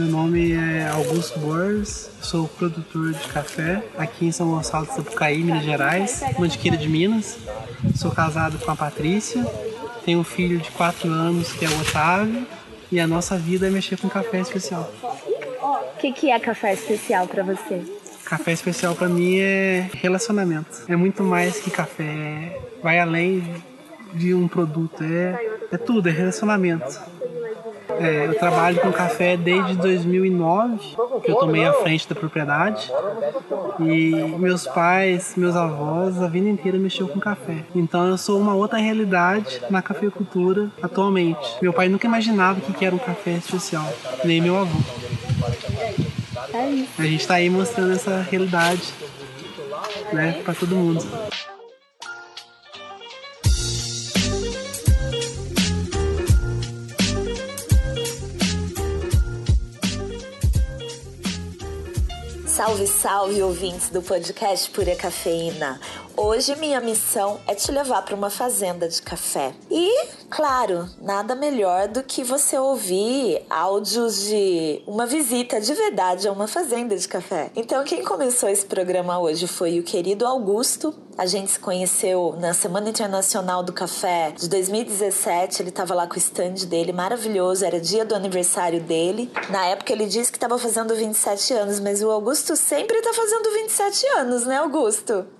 Meu nome é Augusto Borges, sou produtor de café aqui em São Gonçalo do Sapucaí, Minas Gerais, Mantiqueira de Minas. Sou casado com a Patrícia, tenho um filho de 4 anos que é o Otávio e a nossa vida é mexer com café especial. O que, que é café especial para você? Café especial para mim é relacionamento. É muito mais que café, vai além de um produto, é, é tudo, é relacionamento. É, eu trabalho com café desde 2009, que eu tomei a frente da propriedade. E meus pais, meus avós, a vida inteira mexeu com café. Então eu sou uma outra realidade na cafeicultura atualmente. Meu pai nunca imaginava que era um café especial, nem meu avô. A gente está aí mostrando essa realidade, né, para todo mundo. Salve, salve, ouvintes do podcast Pura Cafeína. Hoje minha missão é te levar para uma fazenda de café. E, claro, nada melhor do que você ouvir áudios de uma visita de verdade a uma fazenda de café. Então, quem começou esse programa hoje foi o querido Augusto. A gente se conheceu na Semana Internacional do Café de 2017. Ele estava lá com o stand dele, maravilhoso. Era dia do aniversário dele. Na época ele disse que estava fazendo 27 anos, mas o Augusto sempre está fazendo 27 anos, né, Augusto?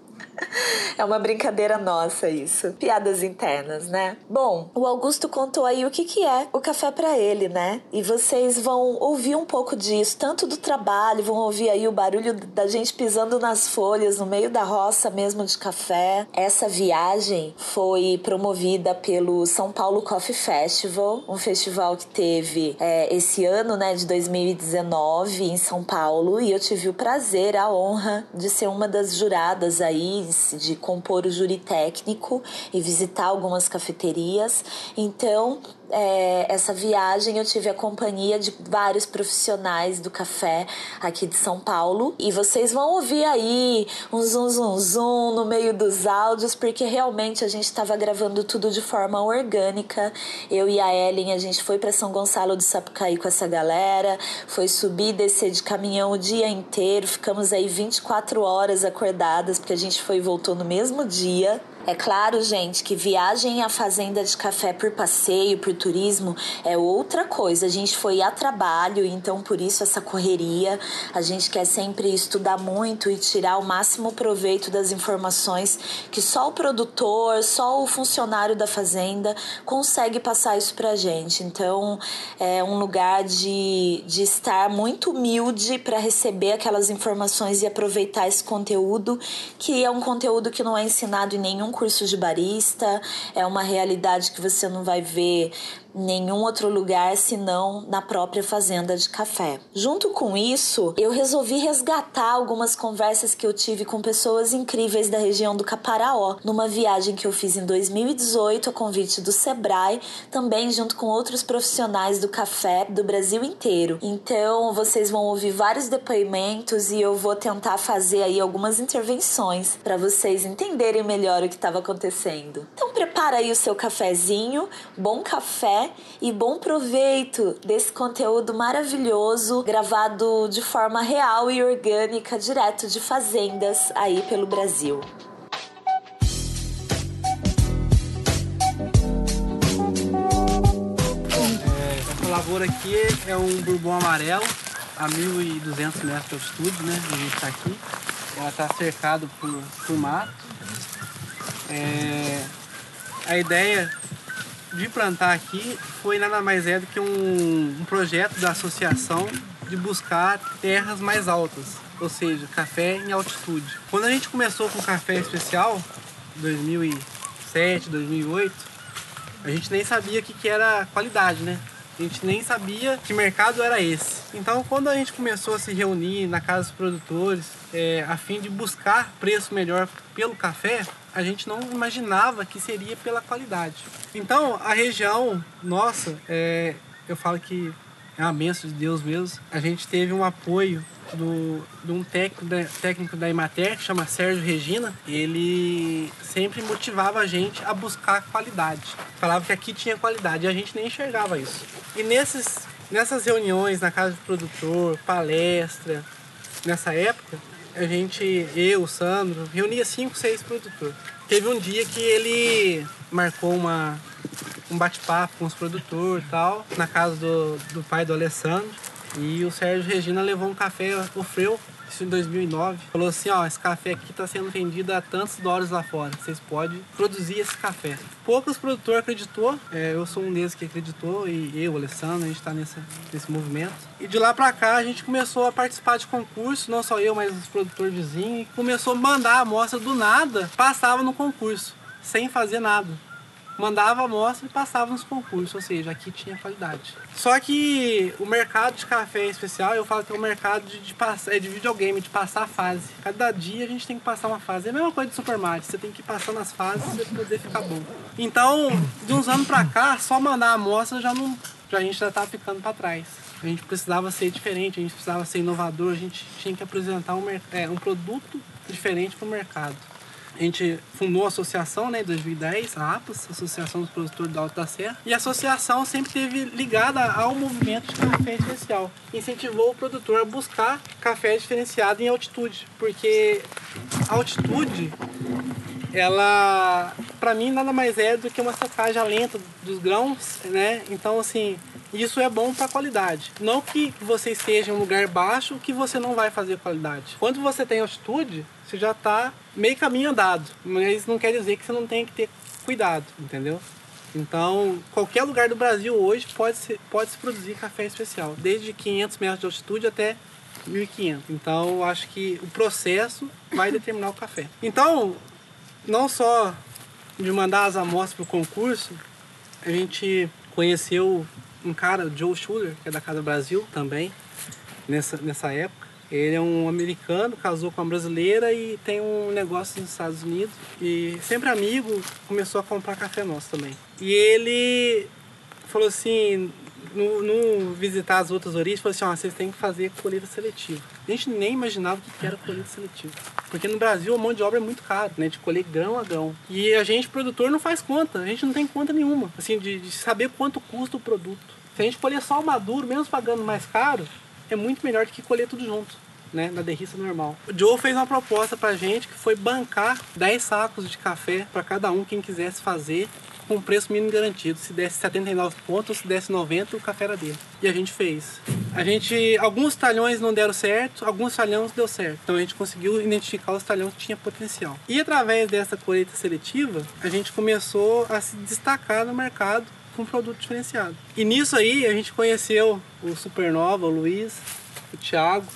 É uma brincadeira nossa isso. Piadas internas, né? Bom, o Augusto contou aí o que, que é o café para ele, né? E vocês vão ouvir um pouco disso, tanto do trabalho, vão ouvir aí o barulho da gente pisando nas folhas no meio da roça mesmo de café. Essa viagem foi promovida pelo São Paulo Coffee Festival, um festival que teve é, esse ano, né, de 2019 em São Paulo, e eu tive o prazer, a honra de ser uma das juradas aí de compor o júri técnico e visitar algumas cafeterias. Então, é, essa viagem eu tive a companhia de vários profissionais do café aqui de São Paulo e vocês vão ouvir aí um zum zum zum no meio dos áudios porque realmente a gente estava gravando tudo de forma orgânica. Eu e a Ellen a gente foi para São Gonçalo do Sapucaí com essa galera, foi subir e descer de caminhão o dia inteiro, ficamos aí 24 horas acordadas porque a gente foi e voltou no mesmo dia. É claro, gente, que viagem à fazenda de café por passeio, por turismo, é outra coisa. A gente foi a trabalho, então por isso essa correria. A gente quer sempre estudar muito e tirar o máximo proveito das informações que só o produtor, só o funcionário da fazenda consegue passar isso pra gente. Então é um lugar de, de estar muito humilde para receber aquelas informações e aproveitar esse conteúdo, que é um conteúdo que não é ensinado em nenhum curso de barista, é uma realidade que você não vai ver nenhum outro lugar senão na própria fazenda de café. Junto com isso, eu resolvi resgatar algumas conversas que eu tive com pessoas incríveis da região do Caparaó, numa viagem que eu fiz em 2018 a convite do Sebrae, também junto com outros profissionais do café do Brasil inteiro. Então, vocês vão ouvir vários depoimentos e eu vou tentar fazer aí algumas intervenções para vocês entenderem melhor o que estava acontecendo. Então, prepara aí o seu cafezinho, bom café e bom proveito desse conteúdo maravilhoso gravado de forma real e orgânica, direto de fazendas aí pelo Brasil. Essa lavoura aqui é um bourbon amarelo a 1.200 metros de altitude, né? A gente está aqui. Ela está cercada por, por mato. É, a ideia de plantar aqui foi nada mais é do que um, um projeto da associação de buscar terras mais altas, ou seja, café em altitude. Quando a gente começou com café especial, 2007, 2008, a gente nem sabia o que, que era qualidade, né? A gente nem sabia que mercado era esse. Então, quando a gente começou a se reunir na casa dos produtores, é, a fim de buscar preço melhor pelo café, a gente não imaginava que seria pela qualidade. Então, a região nossa, é, eu falo que é uma benção de Deus mesmo. A gente teve um apoio do, de um técnico da, técnico da Imater, que chama Sérgio Regina. Ele sempre motivava a gente a buscar qualidade. Falava que aqui tinha qualidade e a gente nem enxergava isso. E nesses nessas reuniões na casa do produtor, palestra, nessa época, a gente, eu, o Sandro, reunia cinco, seis produtores. Teve um dia que ele marcou uma, um bate-papo com os produtores e tal, na casa do, do pai do Alessandro. E o Sérgio Regina levou um café, ofreu isso em 2009. Falou assim, ó, esse café aqui está sendo vendido a tantos dólares lá fora. Vocês podem produzir esse café. Poucos produtores acreditou. É, eu sou um deles que acreditou e eu, Alessandro, a gente está nesse, nesse movimento. E de lá para cá a gente começou a participar de concursos, não só eu, mas os produtores vizinhos. E começou a mandar a amostra do nada, passava no concurso, sem fazer nada mandava amostra e passava nos concursos, ou seja, aqui tinha qualidade. Só que o mercado de café especial, eu falo que é um mercado de, de, passar, é de videogame, de passar a fase. Cada dia a gente tem que passar uma fase. É a mesma coisa de Super Mario, você tem que ir passando as fases para poder ficar bom. Então, de uns anos para cá, só mandar amostra já não, já a gente já estava ficando para trás. A gente precisava ser diferente, a gente precisava ser inovador, a gente tinha que apresentar um, é, um produto diferente para o mercado. A gente fundou a associação né, em 2010, a APAS, Associação dos Produtores da Alta da Serra, e a associação sempre teve ligada ao movimento de café especial. Incentivou o produtor a buscar café diferenciado em altitude, porque altitude, ela, para mim, nada mais é do que uma secagem lenta dos grãos, né? Então, assim, isso é bom para qualidade. Não que você esteja em um lugar baixo que você não vai fazer qualidade. Quando você tem altitude, você já está meio caminho andado, mas não quer dizer que você não tem que ter cuidado, entendeu? Então, qualquer lugar do Brasil hoje pode se, pode se produzir café especial, desde 500 metros de altitude até 1500. Então, acho que o processo vai determinar o café. Então, não só de mandar as amostras para o concurso, a gente conheceu um cara, o Joe Schuller, que é da Casa Brasil também, nessa, nessa época. Ele é um americano, casou com uma brasileira e tem um negócio nos Estados Unidos. E sempre amigo, começou a comprar café nosso também. E ele falou assim, no, no visitar as outras origens, falou assim, ó, vocês têm que fazer colheita seletiva. A gente nem imaginava o que era colheita seletiva. Porque no Brasil a mão de obra é muito cara, né? De colher grão a grão. E a gente, produtor, não faz conta. A gente não tem conta nenhuma, assim, de, de saber quanto custa o produto. Se a gente colher só o maduro, mesmo pagando mais caro, é muito melhor do que colher tudo junto. Né, na derriça normal. O Joe fez uma proposta pra gente que foi bancar 10 sacos de café para cada um quem quisesse fazer com preço mínimo garantido. Se desse 79 pontos, se desse 90, o café era dele. E a gente fez. A gente, alguns talhões não deram certo, alguns talhões deu certo. Então a gente conseguiu identificar os talhões que tinham potencial. E através dessa colheita seletiva, a gente começou a se destacar no mercado com um produto diferenciado. E nisso aí a gente conheceu o Supernova, o Luiz, o Thiago,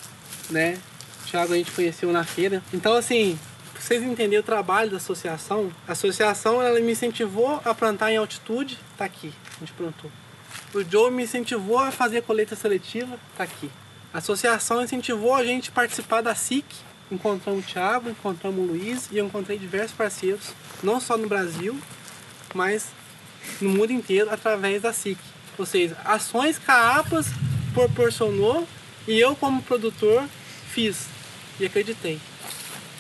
né? O Thiago a gente conheceu na feira. Então assim, vocês entenderem o trabalho da associação, a associação ela me incentivou a plantar em altitude, tá aqui, a gente plantou. O Joe me incentivou a fazer colheita seletiva, tá aqui. A associação incentivou a gente a participar da SIC, encontramos o Thiago, encontramos o Luiz e eu encontrei diversos parceiros, não só no Brasil, mas no mundo inteiro através da SIC. Ou seja, ações que a APAS proporcionou e eu como produtor fiz e acreditei.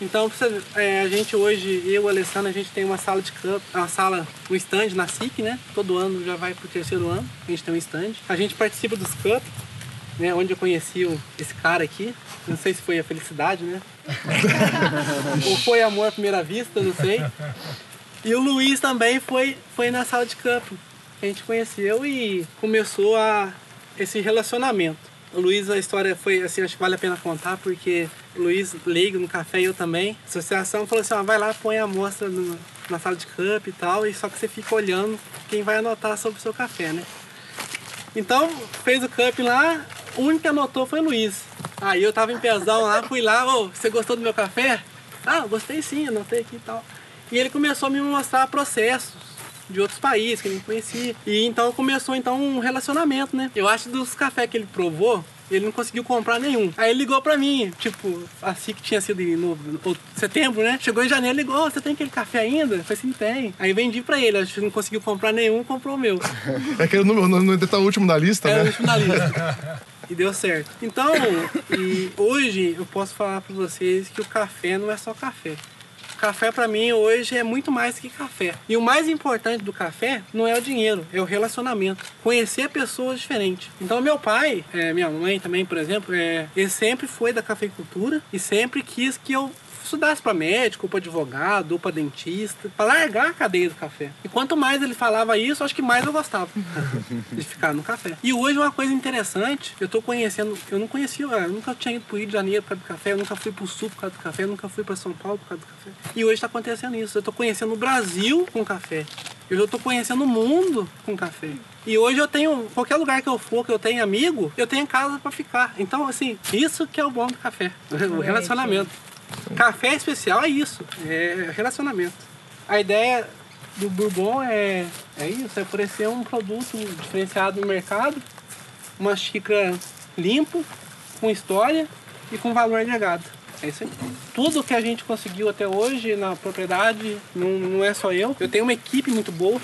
Então é, a gente hoje, eu e o Alessandro, a gente tem uma sala de campo, uma sala, um stand na SIC, né? Todo ano já vai pro terceiro ano, a gente tem um stand. A gente participa dos Cup, né? Onde eu conheci o, esse cara aqui. Não sei se foi a felicidade, né? Ou foi amor à primeira vista, não sei. E o Luiz também foi, foi na sala de campo. A gente conheceu e começou a esse relacionamento. Luiz, a história foi assim, acho que vale a pena contar, porque Luiz leigo no café e eu também. A associação falou assim, vai lá, põe a amostra no, na sala de campo e tal, e só que você fica olhando quem vai anotar sobre o seu café, né? Então, fez o cup lá, o único que anotou foi o Luiz. Aí eu tava em pezão lá, fui lá, ô, você gostou do meu café? Ah, gostei sim, anotei aqui e tal. E ele começou a me mostrar processos de outros países que ele não conhecia. E então começou então um relacionamento, né? Eu acho dos cafés que ele provou, ele não conseguiu comprar nenhum. Aí ele ligou pra mim, tipo, assim que tinha sido em no, no, setembro, né? Chegou em janeiro, ligou, oh, você tem aquele café ainda? Eu falei assim, tem. Aí vendi pra ele, acho que não conseguiu comprar nenhum, comprou o meu. É que o número tá o último da lista, é, né? o último da lista. E deu certo. Então, e hoje eu posso falar para vocês que o café não é só café café para mim hoje é muito mais que café. E o mais importante do café não é o dinheiro, é o relacionamento. Conhecer pessoas diferentes. Então, meu pai, é, minha mãe também, por exemplo, é, ele sempre foi da cafeicultura e sempre quis que eu estudasse para médico, ou para advogado, ou para dentista, para largar a cadeia do café. E quanto mais ele falava isso, acho que mais eu gostava de ficar no café. E hoje uma coisa interessante, eu tô conhecendo, eu não conhecia, eu nunca tinha ido pro Rio de Janeiro por causa do café, eu nunca fui pro Sul por causa do café, eu nunca fui para São Paulo por causa do café. E hoje está acontecendo isso, eu tô conhecendo o Brasil com café. Eu já tô conhecendo o mundo com café. E hoje eu tenho, qualquer lugar que eu for, que eu tenho amigo, eu tenho casa para ficar. Então, assim, isso que é o bom do café, o relacionamento. Café especial é isso, é relacionamento. A ideia do Bourbon é, é isso, é oferecer um produto diferenciado no mercado, uma xícara limpo, com história e com valor agregado. É isso aí. Tudo que a gente conseguiu até hoje na propriedade não, não é só eu. Eu tenho uma equipe muito boa,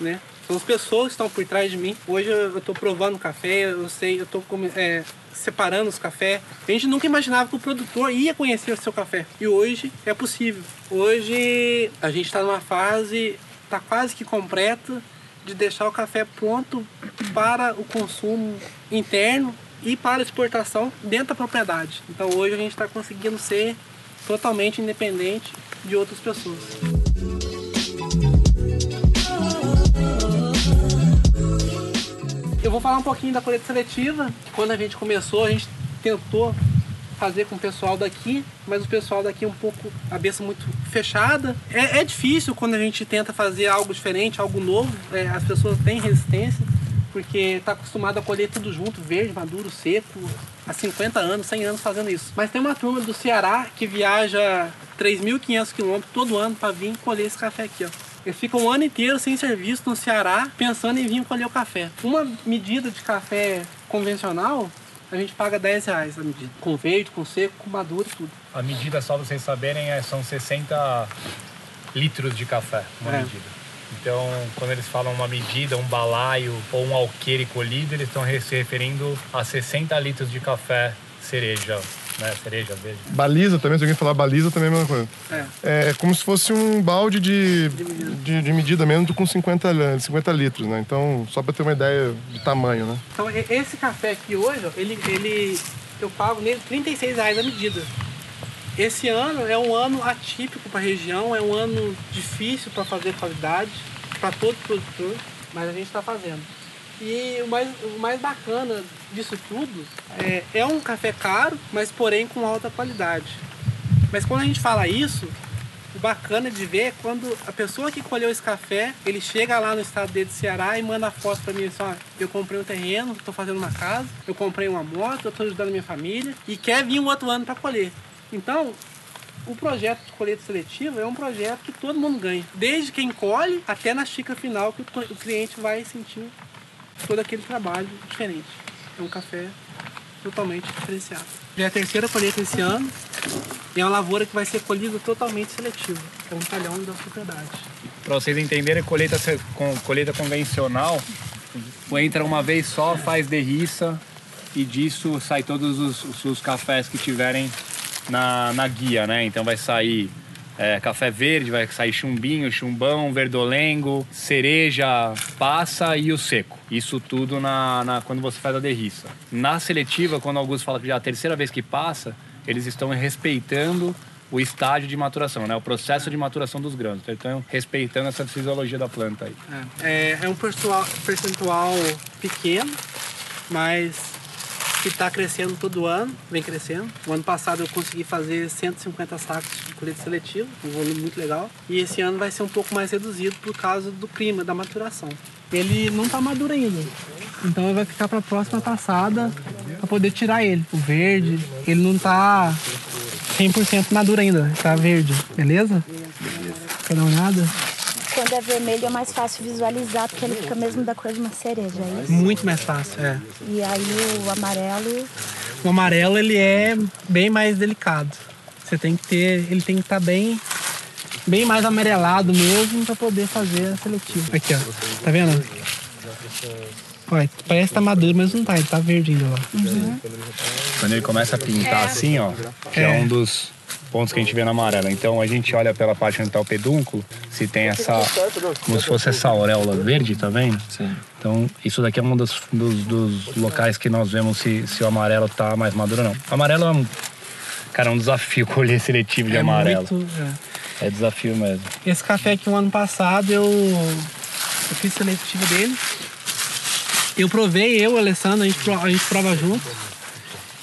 né? São as pessoas que estão por trás de mim. Hoje eu estou provando café, eu sei, eu estou é, separando os cafés. A gente nunca imaginava que o produtor ia conhecer o seu café. E hoje é possível. Hoje a gente está numa fase, está quase que completa, de deixar o café pronto para o consumo interno e para exportação dentro da propriedade. Então hoje a gente está conseguindo ser totalmente independente de outras pessoas. Eu vou falar um pouquinho da colheita seletiva. Quando a gente começou, a gente tentou fazer com o pessoal daqui, mas o pessoal daqui é um pouco cabeça muito fechada. É, é, difícil quando a gente tenta fazer algo diferente, algo novo. É, as pessoas têm resistência porque está acostumado a colher tudo junto, verde, maduro, seco, há 50 anos, 100 anos fazendo isso. Mas tem uma turma do Ceará que viaja 3.500 quilômetros todo ano para vir colher esse café aqui, ó. Ficam um ano inteiro sem serviço no Ceará, pensando em vir colher o café. Uma medida de café convencional, a gente paga 10 reais a medida. Com verde, com seco, com maduro e tudo. A medida, só vocês saberem, é, são 60 litros de café, uma é. medida. Então, quando eles falam uma medida, um balaio ou um alqueire colhido, eles estão se referindo a 60 litros de café cereja, né? Cereja verde. Baliza também, se alguém falar baliza também é a mesma coisa. É. É como se fosse um balde de, de, de medida mesmo com 50, 50 litros, né? Então, só para ter uma ideia de tamanho, né? Então, esse café aqui hoje, ele, ele eu pago nele 36 reais a medida. Esse ano é um ano atípico para a região, é um ano difícil para fazer qualidade, para todo produtor, mas a gente está fazendo. E o mais, o mais bacana disso tudo é, é um café caro, mas porém com alta qualidade. Mas quando a gente fala isso, o bacana de ver é quando a pessoa que colheu esse café, ele chega lá no estado dele de Ceará e manda foto para mim assim, ó, eu comprei um terreno, estou fazendo uma casa, eu comprei uma moto, eu estou ajudando a minha família e quer vir um outro ano para colher. Então, o projeto de colheita seletiva é um projeto que todo mundo ganha. Desde quem colhe até na xícara final que o cliente vai sentir todo aquele trabalho diferente. É um café totalmente diferenciado. Já é a terceira colheita esse ano e é uma lavoura que vai ser colhida totalmente seletiva. É um talhão da propriedade. Para vocês entenderem, colheita, colheita convencional entra uma vez só, faz derriça e disso sai todos os, os cafés que tiverem na, na guia, né? Então vai sair é, café verde, vai sair chumbinho, chumbão, verdolengo, cereja, passa e o seco. Isso tudo na, na, quando você faz a derriça. Na seletiva, quando Augusto fala que já é a terceira vez que passa, eles estão respeitando o estágio de maturação, né? O processo de maturação dos grãos. Então, respeitando essa fisiologia da planta aí. É, é, é um percentual pequeno, mas que está crescendo todo ano, vem crescendo. O ano passado eu consegui fazer 150 sacos de colheita seletiva, um volume muito legal. E esse ano vai ser um pouco mais reduzido por causa do clima, da maturação. Ele não está maduro ainda, então vai ficar para a próxima passada para poder tirar ele. O verde, ele não está 100% maduro ainda, está verde, beleza? Quer dar uma olhada? Quando é vermelho é mais fácil visualizar, porque ele fica mesmo da cor de uma cereja, é isso? Muito mais fácil, é. E aí o amarelo. O amarelo ele é bem mais delicado. Você tem que ter. Ele tem que estar tá bem. Bem mais amarelado mesmo para poder fazer a seletiva. Aqui, ó. Tá vendo? Olha, parece que tá maduro, mas não tá, ele tá verde ainda lá. Uhum. Quando ele começa a pintar assim, ó, que é. é. um dos pontos que a gente vê na amarela. Então a gente olha pela parte onde tá o pedúnculo, se tem essa. como se fosse essa auréola verde, tá vendo? Sim. Então isso daqui é um dos, dos, dos locais que nós vemos se, se o amarelo tá mais maduro ou não. O amarelo é um. Cara, é um desafio colher seletivo de é amarelo. Muito, é. é desafio mesmo. Esse café aqui, um ano passado, eu, eu fiz seletivo dele. Eu provei, eu, Alessandro, a gente, a gente prova junto.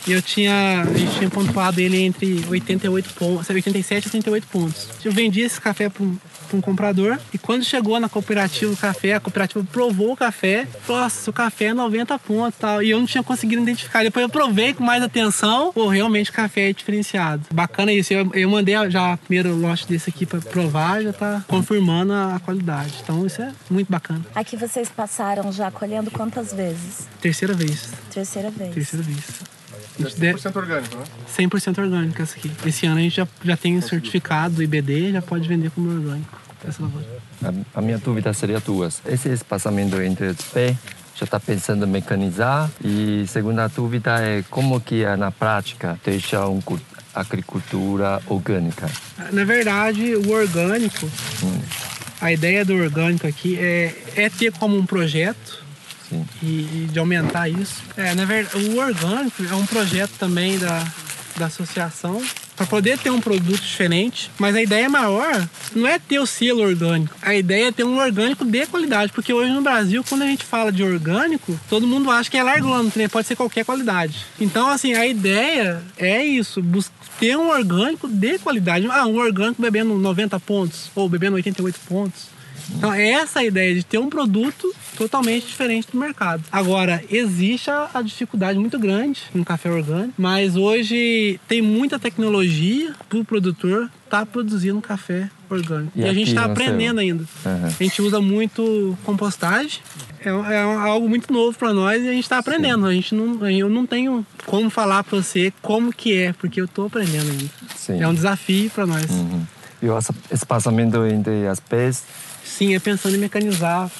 E eu tinha, a gente tinha pontuado ele entre 88 pontos, 87 e 88 pontos. Eu vendi esse café para um, um, comprador e quando chegou na cooperativa o café, a cooperativa provou o café, falou, nossa, o café é 90 pontos e tal. E eu não tinha conseguido identificar. Depois eu provei com mais atenção, pô, realmente o café é diferenciado. Bacana isso. Eu, eu mandei já o primeiro lote desse aqui para provar, já tá confirmando a, a qualidade. Então isso é muito bacana. Aqui vocês passaram já colhendo quantas vezes? Terceira vez. Terceira vez. Terceira vez. 100% orgânico, né? 100% orgânico essa aqui. Esse ano a gente já, já tem o certificado do IBD já pode vender como orgânico essa lavoura. A, a minha dúvida seria duas. Esse espaçamento entre os pés já está pensando em mecanizar? E segunda dúvida é como que é na prática deixar uma agricultura orgânica? Na verdade, o orgânico, hum. a ideia do orgânico aqui é, é ter como um projeto e, e, de aumentar isso. É, na verdade, o orgânico é um projeto também da, da associação para poder ter um produto diferente, mas a ideia maior não é ter o selo orgânico. A ideia é ter um orgânico de qualidade, porque hoje no Brasil, quando a gente fala de orgânico, todo mundo acha que é largando, né? pode ser qualquer qualidade. Então, assim, a ideia é isso, ter um orgânico de qualidade. Ah, um orgânico bebendo 90 pontos ou bebendo 88 pontos. Então, é essa a ideia de ter um produto totalmente diferente do mercado. Agora, existe a, a dificuldade muito grande no café orgânico, mas hoje tem muita tecnologia para o produtor estar tá produzindo café orgânico. E, e a gente está aprendendo ainda. Uhum. A gente usa muito compostagem. É, é algo muito novo para nós e a gente está aprendendo. A gente não, eu não tenho como falar para você como que é, porque eu estou aprendendo ainda. Sim. É um desafio para nós. Uhum. E o espaçamento entre as pés Sim, é pensando em mecanizar,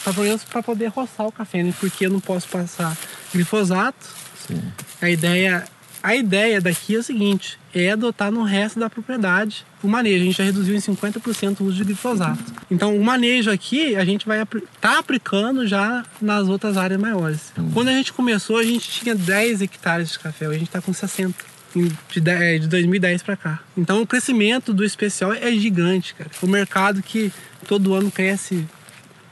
para poder roçar o café, né? Porque eu não posso passar glifosato. Sim. A ideia, a ideia daqui é o seguinte: é adotar no resto da propriedade o manejo. A gente já reduziu em 50% o uso de glifosato. Então, o manejo aqui a gente vai tá aplicando já nas outras áreas maiores. Quando a gente começou, a gente tinha 10 hectares de café, hoje a gente está com 60 de, de 2010 para cá. Então o crescimento do especial é gigante, cara. O mercado que todo ano cresce.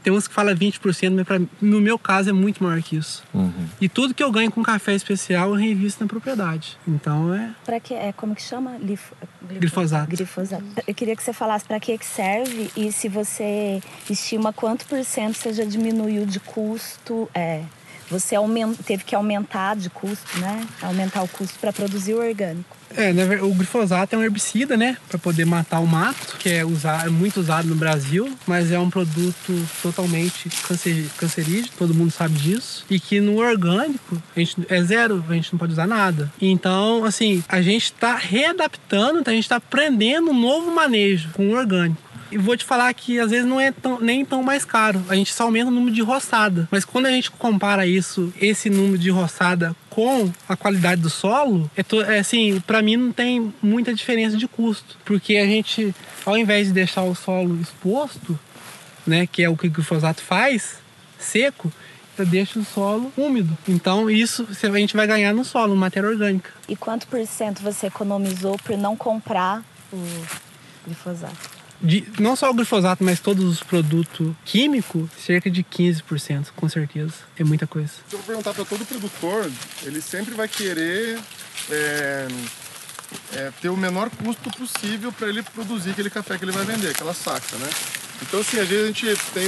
Tem uns que falam 20%, mas pra, no meu caso é muito maior que isso. Uhum. E tudo que eu ganho com café especial eu reinvisto na propriedade. Então é. Para que é como que chama? Glif... Glifosato. Glifosato. Eu queria que você falasse para que que serve e se você estima quanto por cento você já diminuiu de custo. É, você teve que aumentar de custo, né? Aumentar o custo para produzir o orgânico. É, o glifosato é um herbicida, né, para poder matar o mato, que é, usar, é muito usado no Brasil, mas é um produto totalmente cancer, cancerígeno, todo mundo sabe disso, e que no orgânico a gente é zero, a gente não pode usar nada. Então, assim, a gente está readaptando, a gente está aprendendo um novo manejo com o orgânico. E vou te falar que às vezes não é tão, nem tão mais caro. A gente só aumenta o número de roçada. Mas quando a gente compara isso, esse número de roçada com a qualidade do solo, é, to, é assim, para mim não tem muita diferença de custo, porque a gente, ao invés de deixar o solo exposto, né, que é o que o glifosato faz, seco, deixa o solo úmido. Então isso a gente vai ganhar no solo, matéria orgânica. E quanto por cento você economizou por não comprar o glifosato? De, não só o glifosato, mas todos os produtos químicos, cerca de 15%, com certeza. É muita coisa. Se eu perguntar para todo produtor, ele sempre vai querer é, é, ter o menor custo possível para ele produzir aquele café que ele vai vender, aquela saca, né? Então, assim, às vezes a gente tem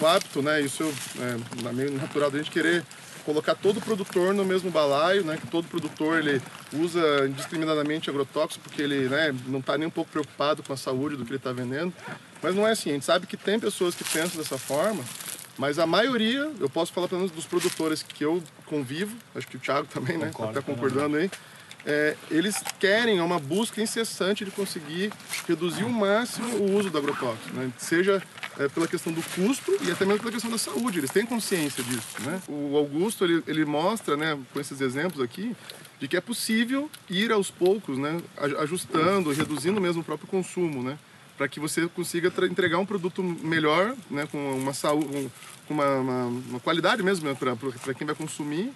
o hábito, né? Isso é, meio natural da gente querer colocar todo produtor no mesmo balaio, né? Que todo produtor ele usa indiscriminadamente agrotóxico porque ele né, não está nem um pouco preocupado com a saúde do que ele está vendendo. Mas não é assim. A gente sabe que tem pessoas que pensam dessa forma, mas a maioria, eu posso falar pelo menos dos produtores que eu convivo, acho que o Thiago também, né? Está concordando aí. É, eles querem uma busca incessante de conseguir reduzir o máximo o uso do agrotóxico, né? seja é, pela questão do custo e até mesmo pela questão da saúde. Eles têm consciência disso, né? O Augusto, ele, ele mostra, né, com esses exemplos aqui, de que é possível ir aos poucos, né, ajustando, reduzindo mesmo o próprio consumo, né, para que você consiga entregar um produto melhor, né, com uma saúde, com uma, uma, uma qualidade mesmo né, para quem vai consumir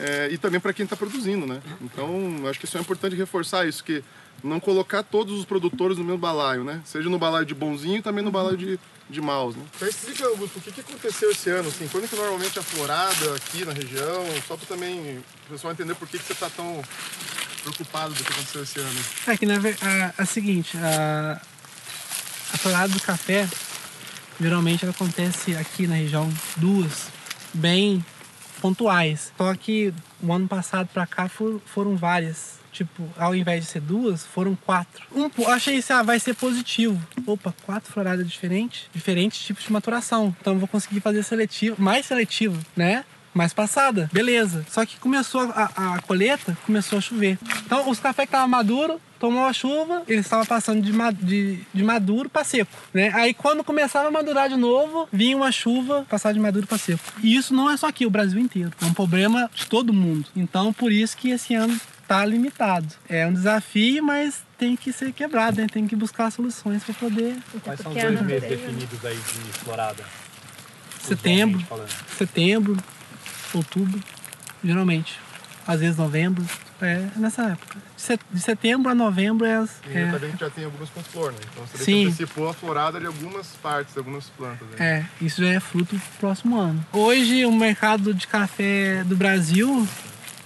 é, e também para quem está produzindo, né. Então, acho que isso é importante reforçar isso que não colocar todos os produtores no mesmo balaio, né, seja no balaio de bonzinho e também no balaio de de maus, né? Então explica, Augusto, o que, que aconteceu esse ano, assim, quando que normalmente é florada aqui na região, só para também o pessoal entender por que, que você está tão preocupado do que aconteceu esse ano. É que na verdade, é, é seguinte, a, a florada do café, geralmente ela acontece aqui na região duas, bem pontuais. Só que o ano passado para cá for, foram várias tipo, ao invés de ser duas, foram quatro. Um, achei isso, ah, vai ser positivo. Opa, quatro floradas diferentes, diferentes tipos de maturação. Então vou conseguir fazer seletivo, mais seletivo, né? Mais passada, beleza. Só que começou a, a, a, colheita, começou a chover. Então os cafés que estavam maduros, tomou a chuva, eles estavam passando de, de, de maduro para seco, né? Aí quando começava a madurar de novo, vinha uma chuva passar de maduro para seco. E isso não é só aqui, o Brasil inteiro. É um problema de todo mundo. Então por isso que esse ano está limitado. É um desafio, mas tem que ser quebrado, né? tem que buscar soluções para poder. Quais são os dois meses definidos aí de florada? Setembro, setembro, outubro, geralmente. Às vezes novembro, é nessa época. De setembro a novembro é. As, e é... também já tem algumas com flor, né? Então você Sim. antecipou a florada de algumas partes, algumas plantas. Né? É, isso já é fruto do próximo ano. Hoje o mercado de café do Brasil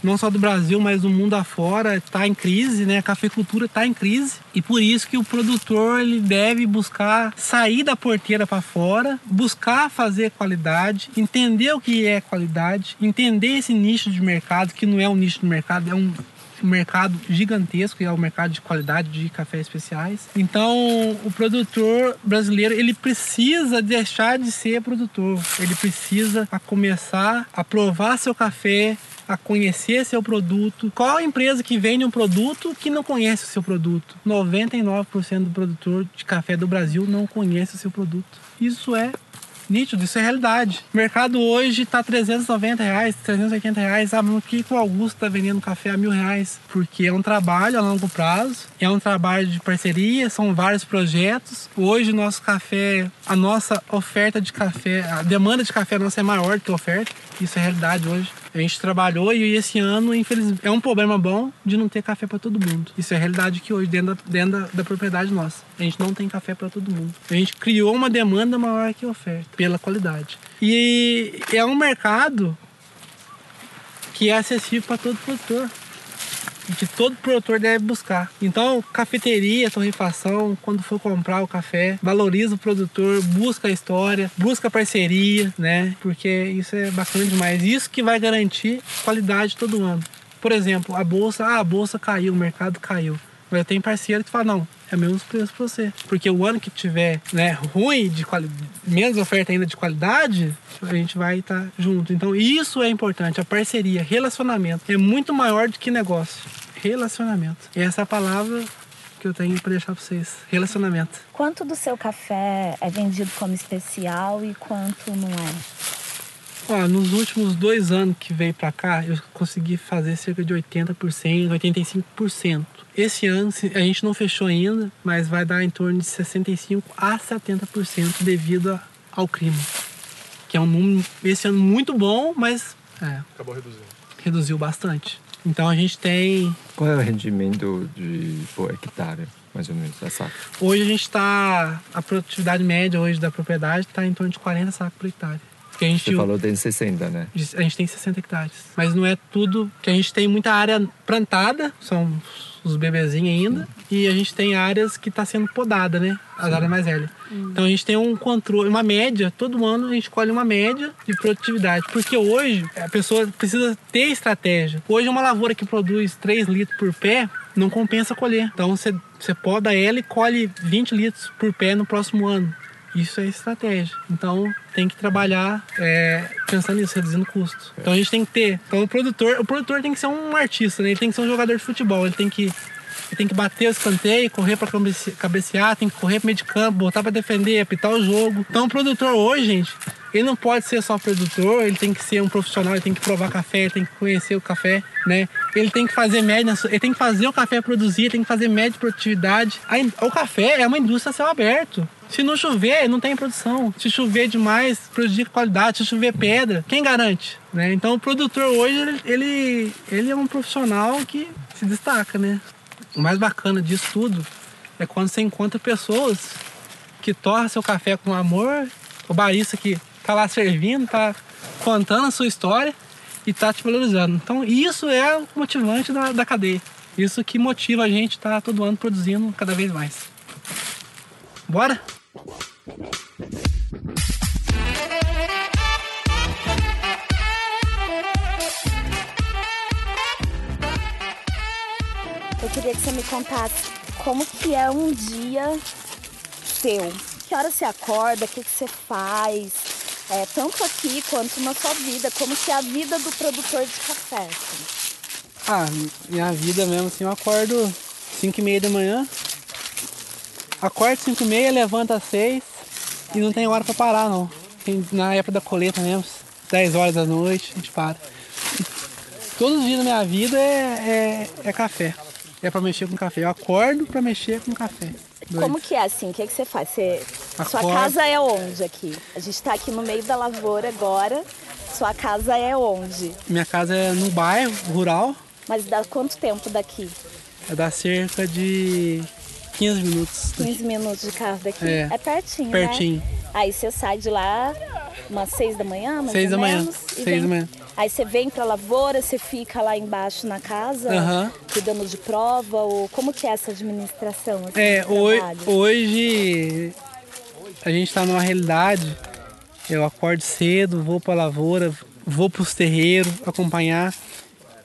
não só do Brasil, mas do mundo afora, está em crise, né? A cafeicultura está em crise e por isso que o produtor ele deve buscar sair da porteira para fora, buscar fazer qualidade, entender o que é qualidade, entender esse nicho de mercado que não é um nicho de mercado, é um um mercado gigantesco, é o mercado de qualidade de cafés especiais. Então, o produtor brasileiro, ele precisa deixar de ser produtor. Ele precisa começar a provar seu café, a conhecer seu produto. Qual a empresa que vende um produto que não conhece o seu produto? 99% do produtor de café do Brasil não conhece o seu produto. Isso é nítido, isso é realidade. O mercado hoje está 390 reais, 380 reais. Sabe o que o Augusto está vendendo café a mil reais? Porque é um trabalho a longo prazo, é um trabalho de parceria, são vários projetos. Hoje o nosso café, a nossa oferta de café, a demanda de café nossa é maior do que a oferta. Isso é realidade hoje. A gente trabalhou e esse ano, infelizmente, é um problema bom de não ter café para todo mundo. Isso é a realidade que hoje, dentro, da, dentro da, da propriedade nossa. A gente não tem café para todo mundo. A gente criou uma demanda maior que a oferta, pela qualidade. E é um mercado que é acessível para todo produtor que todo produtor deve buscar. Então, cafeteria, torrefação, quando for comprar o café, valoriza o produtor, busca a história, busca parceria, né? Porque isso é bacana demais. Isso que vai garantir qualidade todo ano. Por exemplo, a bolsa, ah, a bolsa caiu, o mercado caiu. Mas eu tenho parceiro que fala, não, é menos preço para você. Porque o ano que tiver né, ruim, de quali... menos oferta ainda de qualidade, a gente vai estar tá junto. Então isso é importante, a parceria, relacionamento. É muito maior do que negócio. Relacionamento. E essa é palavra que eu tenho para deixar para vocês. Relacionamento. Quanto do seu café é vendido como especial e quanto não é? Ó, nos últimos dois anos que veio para cá, eu consegui fazer cerca de 80%, 85%. Esse ano a gente não fechou ainda, mas vai dar em torno de 65 a 70% devido ao crime. Que é um número esse ano muito bom, mas é, acabou reduzindo. Reduziu bastante. Então a gente tem. Qual é o rendimento de por hectare? mais ou menos, a saca? Hoje a gente está. A produtividade média hoje da propriedade está em torno de 40 sacos por hectare. Que a gente, Você falou tem 60, né? A gente tem 60 hectares. Mas não é tudo. que a gente tem muita área plantada, são os bebezinhos ainda. E a gente tem áreas que está sendo podada, né? As Sim. áreas mais velhas. Hum. Então a gente tem um controle, uma média, todo ano a gente escolhe uma média de produtividade. Porque hoje a pessoa precisa ter estratégia. Hoje uma lavoura que produz 3 litros por pé não compensa colher. Então você, você poda ela e colhe 20 litros por pé no próximo ano. Isso é estratégia. Então tem que trabalhar é, pensando nisso, reduzindo custo. Então a gente tem que ter. Então o produtor, o produtor tem que ser um artista, né? Ele tem que ser um jogador de futebol. Ele tem que ele tem que bater o escanteio, correr para cabecear, tem que correr pro meio de campo, botar para defender, apitar o jogo. Então o produtor hoje, gente, ele não pode ser só produtor, ele tem que ser um profissional, ele tem que provar café, ele tem que conhecer o café, né? Ele tem que fazer média, ele tem que fazer o café produzir, tem que fazer média de produtividade. O café é uma indústria a céu aberto. Se não chover, não tem produção. Se chover demais, prejudica a qualidade. Se chover pedra, quem garante? Né? Então o produtor hoje, ele, ele é um profissional que se destaca, né? O mais bacana disso tudo é quando você encontra pessoas que torram seu café com amor, o barista que tá lá servindo, tá contando a sua história e tá te valorizando. Então isso é o motivante da, da cadeia. Isso que motiva a gente estar tá todo ano produzindo cada vez mais. Bora? Eu queria que você me contasse como que é um dia seu. Que hora você acorda, o que, que você faz, é, tanto aqui quanto na sua vida, como que é a vida do produtor de café. Assim. Ah, minha vida mesmo assim, eu acordo 5 e meia da manhã, acordo 5 e meia, levanto às 6 e não tem hora para parar não. Na época da colheita mesmo, 10 horas da noite, a gente para. Todos os dias da minha vida é, é, é café. É para mexer com café. Eu acordo para mexer com café. Doido. Como que é assim? O que, é que você faz? Você... Sua casa é onde aqui? A gente está aqui no meio da lavoura agora. Sua casa é onde? Minha casa é no bairro rural. Mas dá quanto tempo daqui? Dá cerca de 15 minutos. 15 minutos de carro daqui. É, é pertinho, pertinho. Né? Aí você sai de lá umas 6 da manhã, mais 6 da manhã. Menos, 6 da manhã. Aí você vem pra lavoura, você fica lá embaixo na casa, uhum. cuidando de prova, ou como que é essa administração? Assim, é, hoje, hoje a gente está numa realidade, eu acordo cedo, vou pra lavoura, vou pros terreiros acompanhar.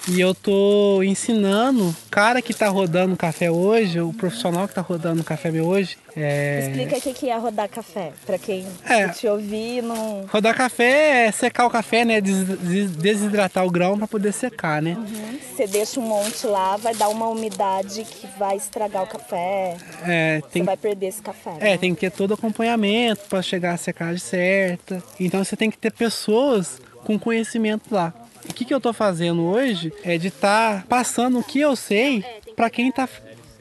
E eu tô ensinando o cara que tá rodando café hoje, o profissional que tá rodando café hoje. É... Explica o que é rodar café, para quem é, te ouvir não. Rodar café é secar o café, né? Desidratar o grão para poder secar, né? Uhum. Você deixa um monte lá, vai dar uma umidade que vai estragar o café. É, tem... Você vai perder esse café. É, né? tem que ter todo acompanhamento para chegar à secagem certa. Então você tem que ter pessoas com conhecimento lá. O que, que eu estou fazendo hoje é de estar tá passando o que eu sei para quem está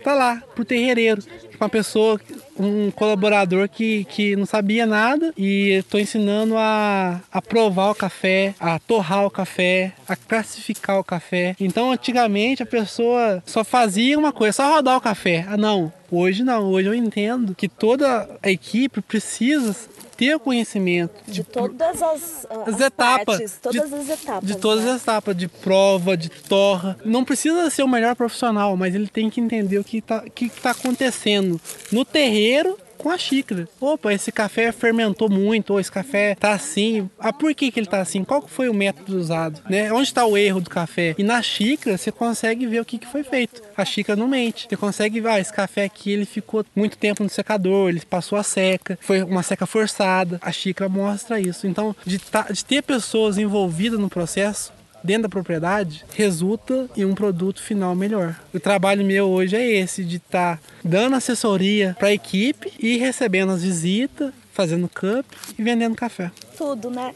tá lá, pro terreireiro. Uma pessoa, um colaborador que, que não sabia nada e estou ensinando a, a provar o café, a torrar o café, a classificar o café. Então, antigamente a pessoa só fazia uma coisa, só rodar o café. Ah, não. Hoje não, hoje eu entendo que toda a equipe precisa ter conhecimento de todas as, as, as etapas, partes, todas de, as etapas, de todas né? as etapas, de prova, de torra. Não precisa ser o melhor profissional, mas ele tem que entender o que está que tá acontecendo no terreiro com a xícara. Opa, esse café fermentou muito, ou esse café tá assim. Ah, por que, que ele tá assim? Qual foi o método usado? Né? Onde está o erro do café? E na xícara você consegue ver o que, que foi feito. A xícara não mente. Você consegue ver, ah, esse café aqui ele ficou muito tempo no secador, ele passou a seca, foi uma seca forçada. A xícara mostra isso. Então, de, tá, de ter pessoas envolvidas no processo, dentro da propriedade resulta em um produto final melhor. O trabalho meu hoje é esse, de estar tá dando assessoria para a equipe e recebendo as visitas, fazendo cup e vendendo café. Tudo, né?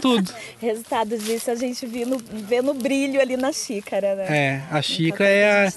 Tudo. Resultado disso a gente vê no, vê no brilho ali na xícara, né? É, a xícara é, a,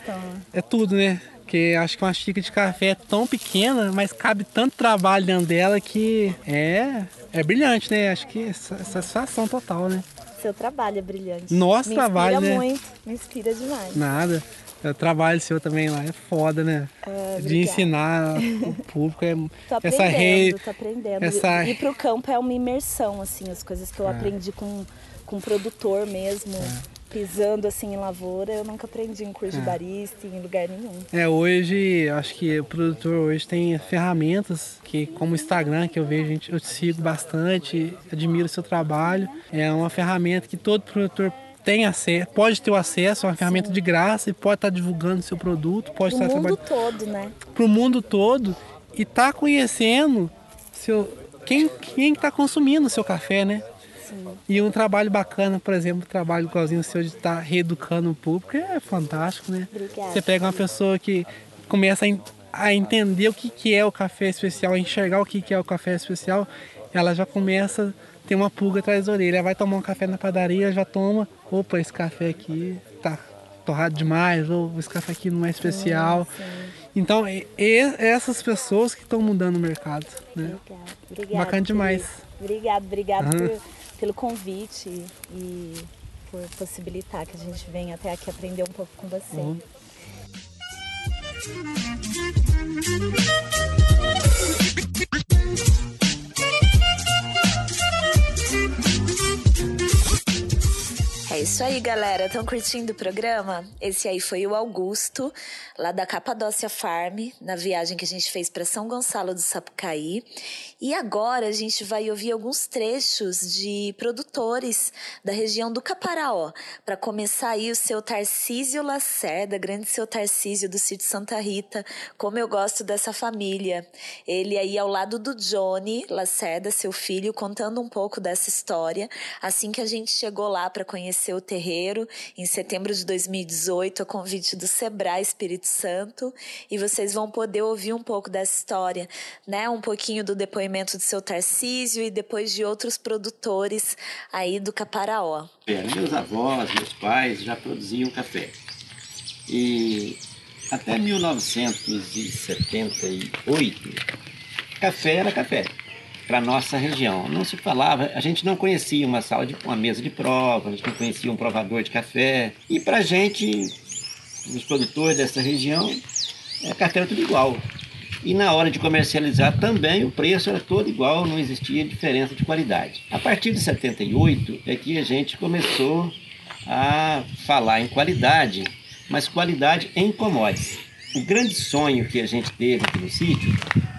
é tudo, né? Porque acho que uma xícara de café é tão pequena, mas cabe tanto trabalho dentro dela que é, é brilhante, né? Acho que é satisfação total, né? Seu trabalho é brilhante. Nosso me trabalho, né? Me inspira muito, me inspira demais. Nada. O trabalho seu também lá é foda, né? Ah, de ensinar o público. É, tô aprendendo, essa rei, tô aprendendo. Essa... Ir pro campo é uma imersão, assim, as coisas que eu é. aprendi com, com o produtor mesmo. É pisando assim em lavoura, eu nunca aprendi em curso é. de barista, em lugar nenhum. É, hoje, acho que o produtor hoje tem ferramentas que, como o Instagram, que eu vejo, gente, eu te sigo bastante, admiro o seu trabalho. É uma ferramenta que todo produtor tem acesso, pode ter o acesso, é uma ferramenta Sim. de graça e pode estar divulgando seu produto, pode Pro estar mundo todo, né? Pro mundo todo e tá conhecendo seu quem quem está consumindo o seu café, né? E um trabalho bacana, por exemplo, o trabalho igualzinho o seu de estar tá reeducando o público é fantástico, né? Obrigada. Você pega uma pessoa que começa a, entender o que, que é o café especial, a enxergar o que, que é o café especial, ela já começa a ter uma pulga atrás da orelha. Ela vai tomar um café na padaria, já toma, opa, esse café aqui tá torrado demais, ou esse café aqui não é especial. Sim, sim. Então, e, e, essas pessoas que estão mudando o mercado. Né? Obrigada. Bacana demais. Obrigado, obrigado uhum. por, pelo convite e por possibilitar que a gente venha até aqui aprender um pouco com você. Uhum. É isso aí, galera. Estão curtindo o programa? Esse aí foi o Augusto, lá da Capadócia Farm, na viagem que a gente fez para São Gonçalo do Sapucaí. E agora a gente vai ouvir alguns trechos de produtores da região do Caparaó. Para começar aí o seu Tarcísio Lacerda, grande seu Tarcísio do sítio Santa Rita. Como eu gosto dessa família. Ele aí ao lado do Johnny Lacerda, seu filho, contando um pouco dessa história. Assim que a gente chegou lá para conhecer o terreiro em setembro de 2018, a convite do Sebrae Espírito Santo, e vocês vão poder ouvir um pouco dessa história, né? Um pouquinho do depoimento do seu Tarcísio e depois de outros produtores aí do Caparaó. É, meus avós, meus pais já produziam café. E até 1978, café era café para nossa região. Não se falava, a gente não conhecia uma sala de uma mesa de prova, a gente não conhecia um provador de café. E para a gente, os produtores dessa região, é, café era tudo igual. E na hora de comercializar também o preço era todo igual, não existia diferença de qualidade. A partir de 78 é que a gente começou a falar em qualidade, mas qualidade em commodities. O grande sonho que a gente teve aqui no sítio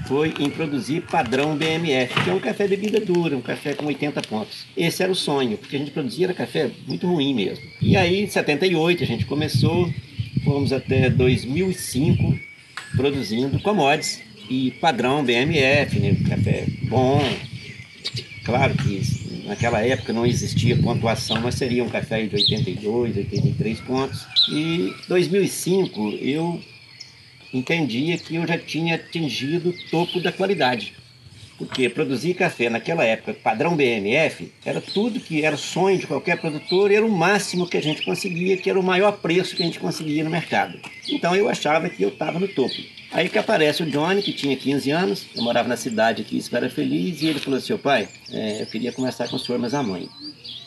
foi em produzir padrão BMF, que é um café bebida dura, um café com 80 pontos. Esse era o sonho, porque a gente produzia café muito ruim mesmo. E aí, em 78, a gente começou, fomos até 2005 produzindo commodities e padrão BMF, né? café bom. Claro que naquela época não existia pontuação, mas seria um café de 82, 83 pontos. E 2005 eu entendia que eu já tinha atingido o topo da qualidade. Porque produzir café naquela época, padrão BMF, era tudo que era sonho de qualquer produtor, era o máximo que a gente conseguia, que era o maior preço que a gente conseguia no mercado. Então eu achava que eu estava no topo. Aí que aparece o Johnny, que tinha 15 anos, eu morava na cidade aqui, Espera Feliz, e ele falou assim, pai, é, eu queria conversar com o senhor, mas a mãe.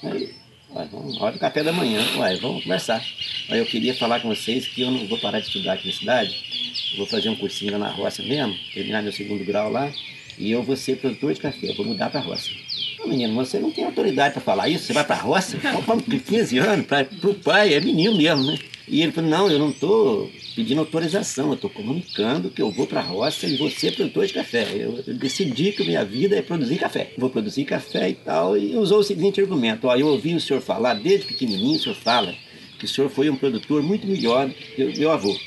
Aí, vamos, hora do café da manhã, uai, vamos conversar. Aí eu queria falar com vocês que eu não vou parar de estudar aqui na cidade, vou fazer um cursinho lá na roça mesmo, terminar meu segundo grau lá, e eu vou ser produtor de café, eu vou mudar para a roça. Não, menino, você não tem autoridade para falar isso, você vai para a roça? Como 15 anos, para o pai, é menino mesmo, né? E ele falou, não, eu não estou pedindo autorização, eu estou comunicando que eu vou para a roça e vou ser produtor de café. Eu, decidi que minha vida é produzir café. Vou produzir café e tal, e usou o seguinte argumento, ó, eu ouvi o senhor falar, desde pequenininho o senhor fala que o senhor foi um produtor muito melhor do que meu avô.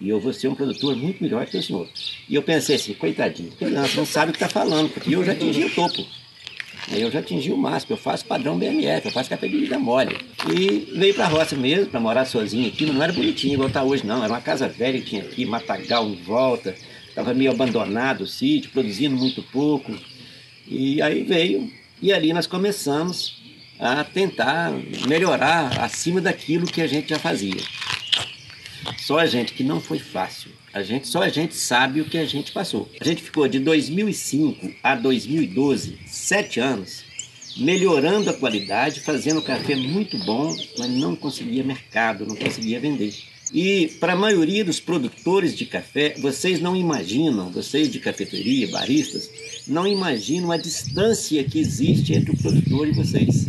E eu vou ser um produtor muito melhor que o senhor. E eu pensei assim, coitadinho, criança não sabe o que está falando, porque eu já atingi o topo. Eu já atingi o máximo, eu faço padrão BMF, eu faço café de bebida mole. E veio para a roça mesmo, para morar sozinho aqui, não era bonitinho igual está hoje não, era uma casa velha que tinha aqui, matagal em volta, estava meio abandonado o sítio, produzindo muito pouco. E aí veio, e ali nós começamos a tentar melhorar acima daquilo que a gente já fazia. Só a gente que não foi fácil. A gente, só a gente sabe o que a gente passou. A gente ficou de 2005 a 2012, sete anos, melhorando a qualidade, fazendo café muito bom, mas não conseguia mercado, não conseguia vender. E para a maioria dos produtores de café, vocês não imaginam, vocês de cafeteria, baristas, não imaginam a distância que existe entre o produtor e vocês.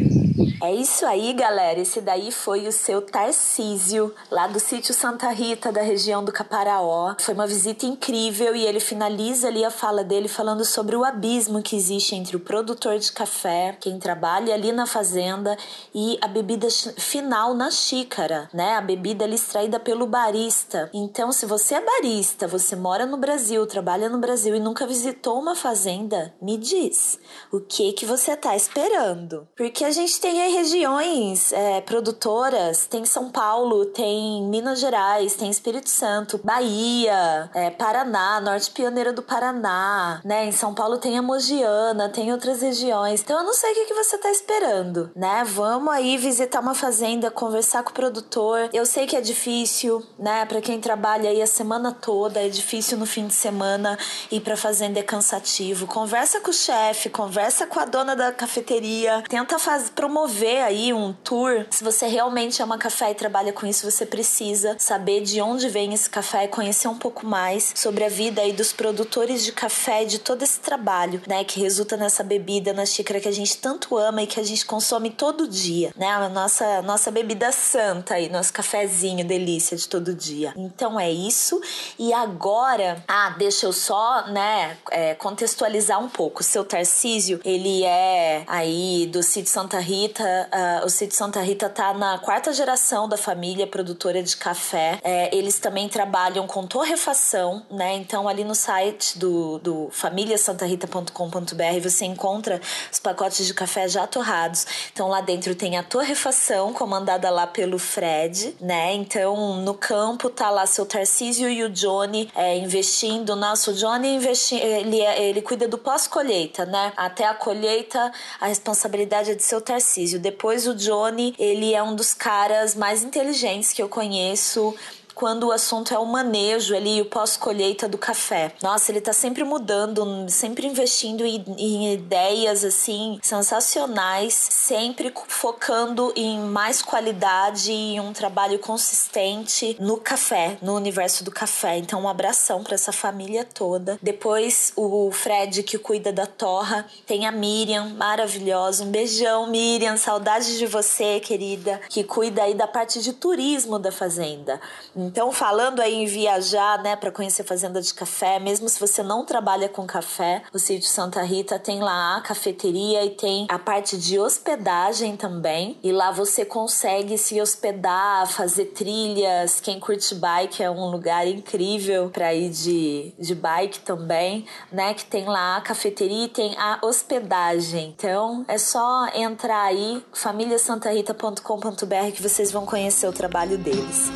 É isso aí, galera. Esse daí foi o seu Tarcísio, lá do sítio Santa Rita, da região do Caparaó. Foi uma visita incrível e ele finaliza ali a fala dele falando sobre o abismo que existe entre o produtor de café, quem trabalha ali na fazenda, e a bebida final na xícara, né? A bebida ali extraída pelo barista. Então, se você é barista, você mora no Brasil, trabalha no Brasil e nunca visitou uma fazenda, me diz o que que você tá esperando? Porque a gente tem aí regiões é, produtoras, tem São Paulo, tem Minas Gerais, tem Espírito Santo, Bahia, é, Paraná, Norte Pioneira do Paraná, né? Em São Paulo tem a Mogiana, tem outras regiões. Então eu não sei o que, que você tá esperando, né? Vamos aí visitar uma fazenda, conversar com o produtor. Eu sei que é difícil, né? Para quem trabalha aí a semana toda, é difícil no fim de semana ir pra fazenda é cansativo. Conversa com o chefe, conversa com a dona da cafeteria, tenta faz, promover aí um tour. Se você realmente ama café e trabalha com isso, você precisa saber de onde vem esse café conhecer um pouco mais sobre a vida aí dos produtores de café de todo esse trabalho, né, que resulta nessa bebida, na xícara que a gente tanto ama e que a gente consome todo dia, né? A nossa nossa bebida santa aí, nosso cafezinho delícia de todo dia. Então é isso. E agora, ah, deixa eu só, né, é, contextualizar um pouco. Seu Tarcísio, ele é aí do sítio Santa Rita. Uh, o sítio Santa Rita tá na quarta geração da família produtora de café. É, eles também trabalham com torrefação, né? Então ali no site do, do famíliasantarita.com.br você encontra os pacotes de café já torrados. Então lá dentro tem a torrefação comandada lá pelo Fred, né? Então no campo tá lá seu Tarcísio e o Johnny é, investindo. Nossa, o Johnny investi ele, é, ele cuida do pós-colheita, né? Até a colheita, a responsabilidade é de seu Tarcísio. Depois o Johnny, ele é um dos caras mais inteligentes que eu conheço quando o assunto é o manejo ali, o pós-colheita do café. Nossa, ele tá sempre mudando, sempre investindo em, ideias assim sensacionais, sempre focando em mais qualidade e um trabalho consistente no café, no universo do café. Então, um abração para essa família toda. Depois, o Fred que cuida da torra, tem a Miriam, maravilhosa. Um beijão, Miriam, saudade de você, querida, que cuida aí da parte de turismo da fazenda. Então, falando aí em viajar, né, para conhecer fazenda de café, mesmo se você não trabalha com café, o sítio Santa Rita tem lá a cafeteria e tem a parte de hospedagem também. E lá você consegue se hospedar, fazer trilhas. Quem curte bike é um lugar incrível para ir de, de bike também, né? Que tem lá a cafeteria e tem a hospedagem. Então, é só entrar aí, famíliasantarita.com.br que vocês vão conhecer o trabalho deles.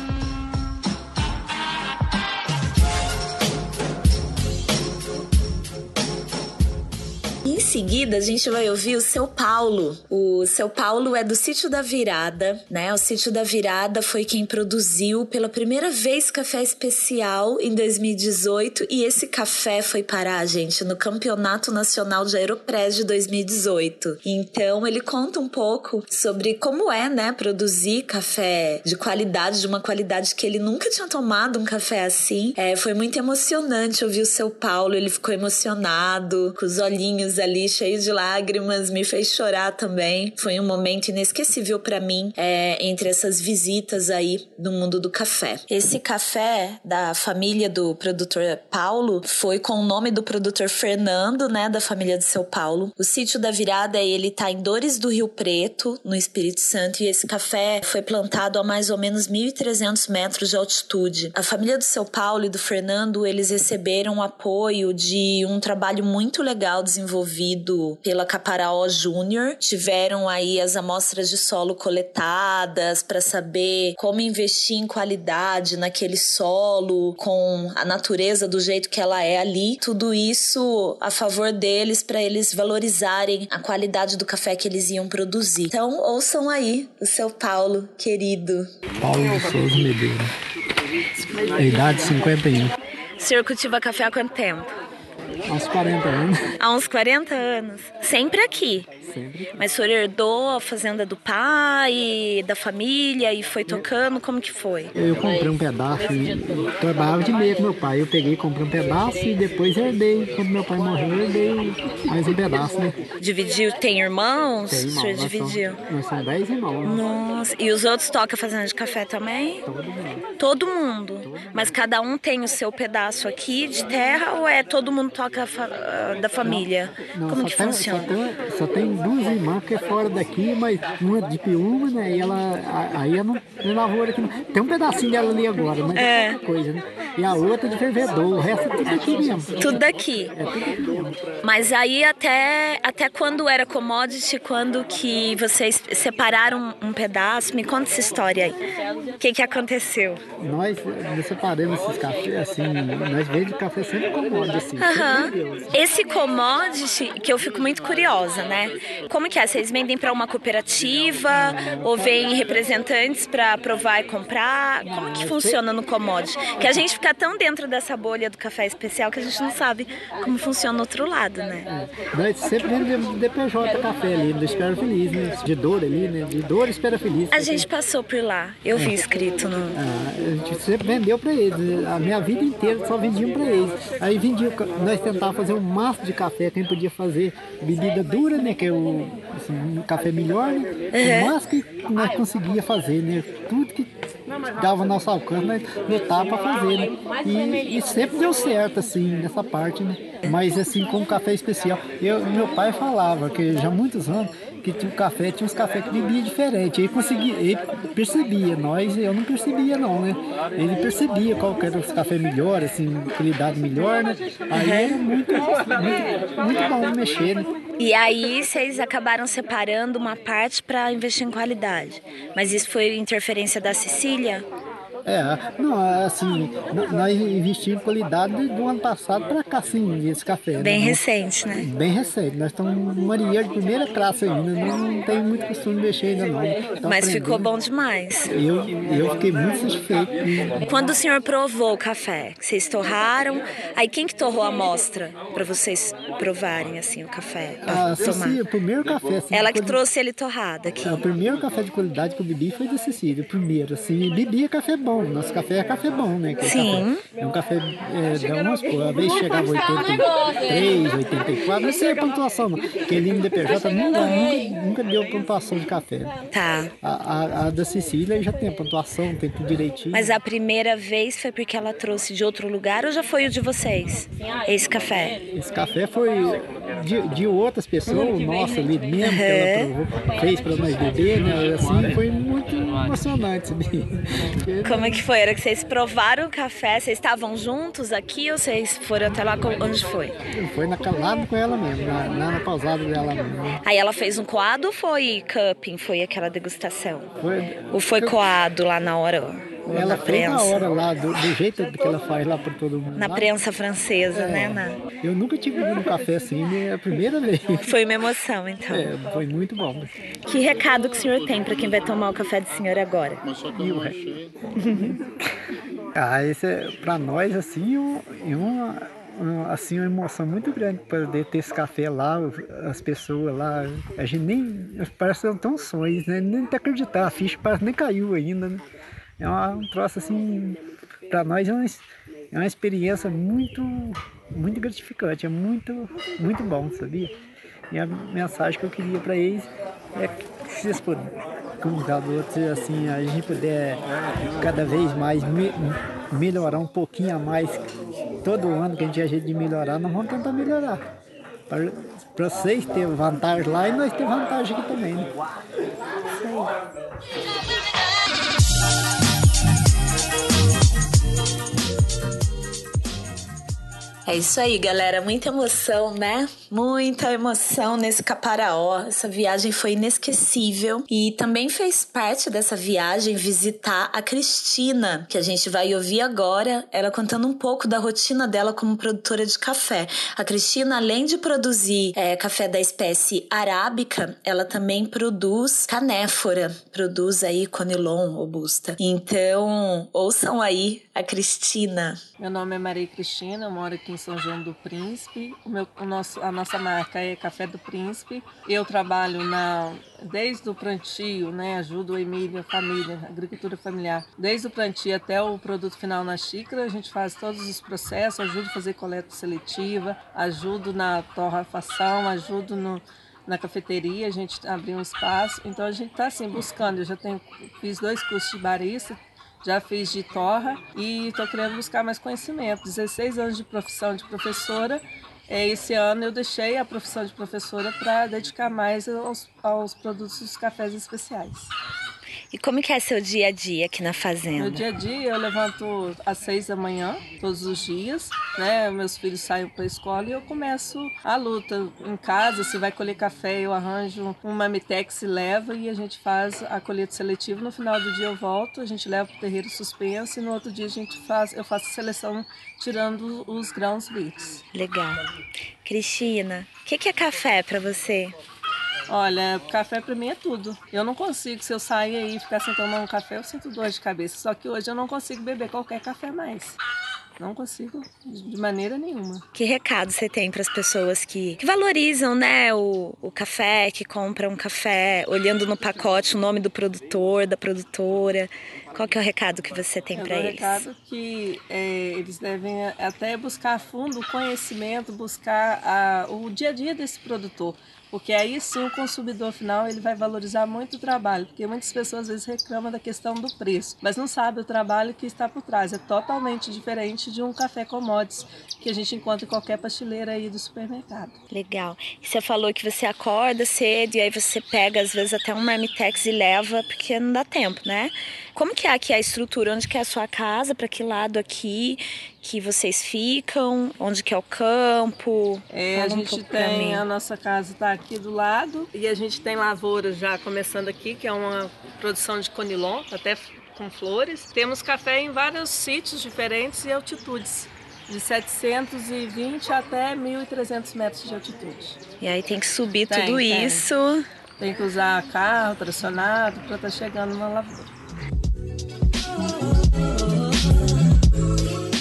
Seguida, a gente vai ouvir o seu Paulo. O seu Paulo é do Sítio da Virada, né? O Sítio da Virada foi quem produziu pela primeira vez café especial em 2018 e esse café foi parar, gente, no Campeonato Nacional de Aeropress de 2018. Então, ele conta um pouco sobre como é, né, produzir café de qualidade, de uma qualidade que ele nunca tinha tomado um café assim. É, foi muito emocionante ouvir o seu Paulo, ele ficou emocionado, com os olhinhos ali ali cheio de lágrimas, me fez chorar também. Foi um momento inesquecível para mim é, entre essas visitas aí do mundo do café. Esse café da família do produtor Paulo foi com o nome do produtor Fernando, né, da família de seu Paulo. O sítio da Virada, ele tá em Dores do Rio Preto, no Espírito Santo, e esse café foi plantado a mais ou menos 1.300 metros de altitude. A família do seu Paulo e do Fernando, eles receberam apoio de um trabalho muito legal desenvolvido desenvolvido pela Caparaó Júnior. Tiveram aí as amostras de solo coletadas para saber como investir em qualidade naquele solo, com a natureza do jeito que ela é ali. Tudo isso a favor deles para eles valorizarem a qualidade do café que eles iam produzir. Então, ouçam aí o seu Paulo, querido. Paulo de Souza Medeiros. A idade 51. O senhor cultiva café há quanto tempo? Há uns 40 anos. Há uns 40 anos. Sempre aqui. Sempre. Mas o senhor herdou a fazenda do pai, da família e foi tocando? Como que foi? Eu comprei um pedaço e trabalhava de meio com meu pai. Eu peguei, comprei um pedaço e depois herdei. Quando meu pai morreu, eu herdei mais um pedaço, né? Dividiu? Tem irmãos? Tem o senhor dividiu? Somos, nós somos 10 irmãos. né? Nossa, e os outros tocam fazenda de café também? Todo mundo. Todo mundo. Mas cada um tem o seu pedaço aqui de terra ou é todo mundo toca fa da família? Não, Como que tem, funciona? Só tem, só tem duas irmãs que é fora daqui, mas uma de Piúma, né? E ela, aí eu não, na lavoura aqui. Tem um pedacinho dela ali agora, mas é, É. pouca coisa, né? E a outra de Fervedor, o resto é tudo aqui mesmo. Tudo daqui. É tudo aqui mesmo. Mas aí até, até quando era commodity, quando que vocês separaram um pedaço? Me conta essa história aí. O que que aconteceu? Nós, nós separamos esses cafés, assim, nós vendemos café sempre comode, assim. Deus. Esse commodity, que eu fico muito curiosa, né? Como que é? Vocês vendem para uma cooperativa ou vêm representantes para provar e comprar? Como que funciona no commodity? Que a gente fica tão dentro dessa bolha do café especial que a gente não sabe como funciona o outro lado, né? Nós sempre vendemos DPJ café ali, do Espera Feliz, né? De dor ali, né? De dor Espera Feliz. A gente passou por lá, eu vi escrito no. Ah, a gente sempre vendeu para eles. A minha vida inteira só vendiam para eles. Aí vendia, nós tentávamos fazer um máximo de café, quem podia fazer bebida dura, né? Que é o assim, um café melhor, né? O máximo que nós conseguia fazer, né? Tudo que dava nosso alcance, nós lutava para fazer, né? E, e sempre deu certo, assim, nessa parte, né? Mas assim, com café especial. Eu, meu pai falava que já há muitos anos que tinha um café, tinha uns cafés que bebia diferente. Ele conseguia, ele percebia, nós eu não percebia não, né? Ele percebia qual que era os cafés melhor, assim, qualidade melhor, né? Aí era muito, muito, muito bom mexer, né? E aí vocês acabaram separando uma parte para investir em qualidade. Mas isso foi interferência da Cecília? É, não, assim, n- nós investimos qualidade do ano passado para cá, sim, esse café. Bem né? recente, né? Bem recente. Nós estamos marinheiro de primeira classe ainda, não tem muito costume de mexer ainda não. Então, Mas ficou aprendendo. bom demais. Eu, eu fiquei muito satisfeito. Quando o senhor provou o café, vocês torraram, aí quem que torrou a amostra para vocês provarem assim o café pra A tomar? Cecília, o primeiro café. Assim, Ela que trouxe ele torrado aqui. É, o primeiro café de qualidade que eu bebi foi da Cecília, o primeiro, assim, bebia café bom, nosso café é café bom, né? que é Sim. café- É um café, é, da umas pô, às vezes chegava a 83, 84, não sei a pontuação não, porque ali no DPJ nunca, nunca, nunca deu pontuação de café. Tá. A, a, a da Cecília já tem a pontuação, tem tudo direitinho. Mas a primeira vez foi porque ela trouxe de outro lugar ou já foi o de vocês? Esse café? Esse café foi de, de outras pessoas, nossa ali mesmo, que ela provou, fez para nós beber, né? Assim, foi muito emocionante. sabia? Porque Como é que foi? Era que vocês provaram o café? Vocês estavam juntos aqui ou vocês foram até lá? Onde foi? Foi na, lá com ela mesmo, na, lá na pausada dela mesmo. Aí ela fez um coado ou foi cupping? Foi aquela degustação? Foi, Ou foi coado lá na hora? Ela na prensa? hora lá, do, do jeito que ela faz lá para todo mundo. Na lá. prensa francesa, né? Na- Eu nunca tive um café assim, é a primeira vez. Foi uma emoção, então. É, foi muito bom. Que recado que o senhor tem para quem vai tomar o café do senhor agora? E o resto? ah, esse é para nós assim, um, é uma, assim, uma emoção muito grande poder ter esse café lá, as pessoas lá. A gente nem. Parece que tão sonhos, né? Nem acreditar, a ficha parece nem caiu ainda, né? É uma, um troço assim, para nós é uma, é uma experiência muito, muito gratificante, é muito, muito bom, sabia? E a mensagem que eu queria para eles é que vocês puderem, como outro, assim, a gente puder cada vez mais me- melhorar um pouquinho a mais, todo ano que a gente jeito de melhorar, nós vamos tentar melhorar. Para vocês terem vantagem lá e nós ter vantagem aqui também. Né? É isso aí, galera. Muita emoção, né? Muita emoção nesse Caparaó. Essa viagem foi inesquecível. E também fez parte dessa viagem visitar a Cristina, que a gente vai ouvir agora, ela contando um pouco da rotina dela como produtora de café. A Cristina, além de produzir é, café da espécie arábica, ela também produz canéfora, produz aí conilon robusta. Então, ouçam aí a Cristina. Meu nome é Maria Cristina, eu moro aqui em São João do Príncipe. O meu, o nosso, a nossa marca é Café do Príncipe. Eu trabalho na, desde o plantio, né, ajudo o Emílio, a família, agricultura familiar. Desde o plantio até o produto final na xícara, a gente faz todos os processos, ajudo a fazer coleta seletiva, ajudo na torrafação, ajudo no, na cafeteria, a gente abriu um espaço. Então a gente está assim buscando. Eu já tenho fiz dois cursos de barista, já fiz de torra e estou querendo buscar mais conhecimento. 16 anos de profissão de professora. É, esse ano eu deixei a profissão de professora para dedicar mais aos, aos produtos dos cafés especiais. E como que é seu dia a dia aqui na fazenda? No dia a dia eu levanto às seis da manhã, todos os dias, né? Meus filhos saem para a escola e eu começo a luta. Em casa, se vai colher café, eu arranjo um mamitex e leva e a gente faz a colheita seletiva. No final do dia eu volto, a gente leva para o terreiro suspenso e no outro dia a gente faz, eu faço a seleção tirando os grãos verdes. Legal. Cristina, o que, que é café para você? Olha, café para mim é tudo. Eu não consigo, se eu sair aí e ficar sem tomar um café, eu sinto dor de cabeça. Só que hoje eu não consigo beber qualquer café mais. Não consigo de maneira nenhuma. Que recado você tem para as pessoas que, que, valorizam, né, o, o café, que compram um café olhando no pacote o nome do produtor, da produtora? Qual que é o recado que você tem para eles? O recado que é, eles devem até buscar a fundo o conhecimento, buscar a, o dia a dia desse produtor porque aí sim o consumidor final ele vai valorizar muito o trabalho, porque muitas pessoas às vezes reclamam da questão do preço, mas não sabe o trabalho que está por trás. É totalmente diferente de um café commodities que a gente encontra em qualquer pasteleira aí do supermercado. Legal. E você falou que você acorda cedo e aí você pega às vezes até um marmitex e leva, porque não dá tempo, né? Como que é aqui a estrutura? Onde que é a sua casa? Para que lado aqui que vocês ficam? Onde que é o campo? É, a gente um tem a nossa casa está aqui do lado e a gente tem lavoura já começando aqui, que é uma produção de conilon, até com flores. Temos café em vários sítios diferentes e altitudes de 720 até 1.300 metros de altitude. E aí tem que subir tem, tudo tem. isso. Tem que usar carro tracionado para estar tá chegando na lavoura.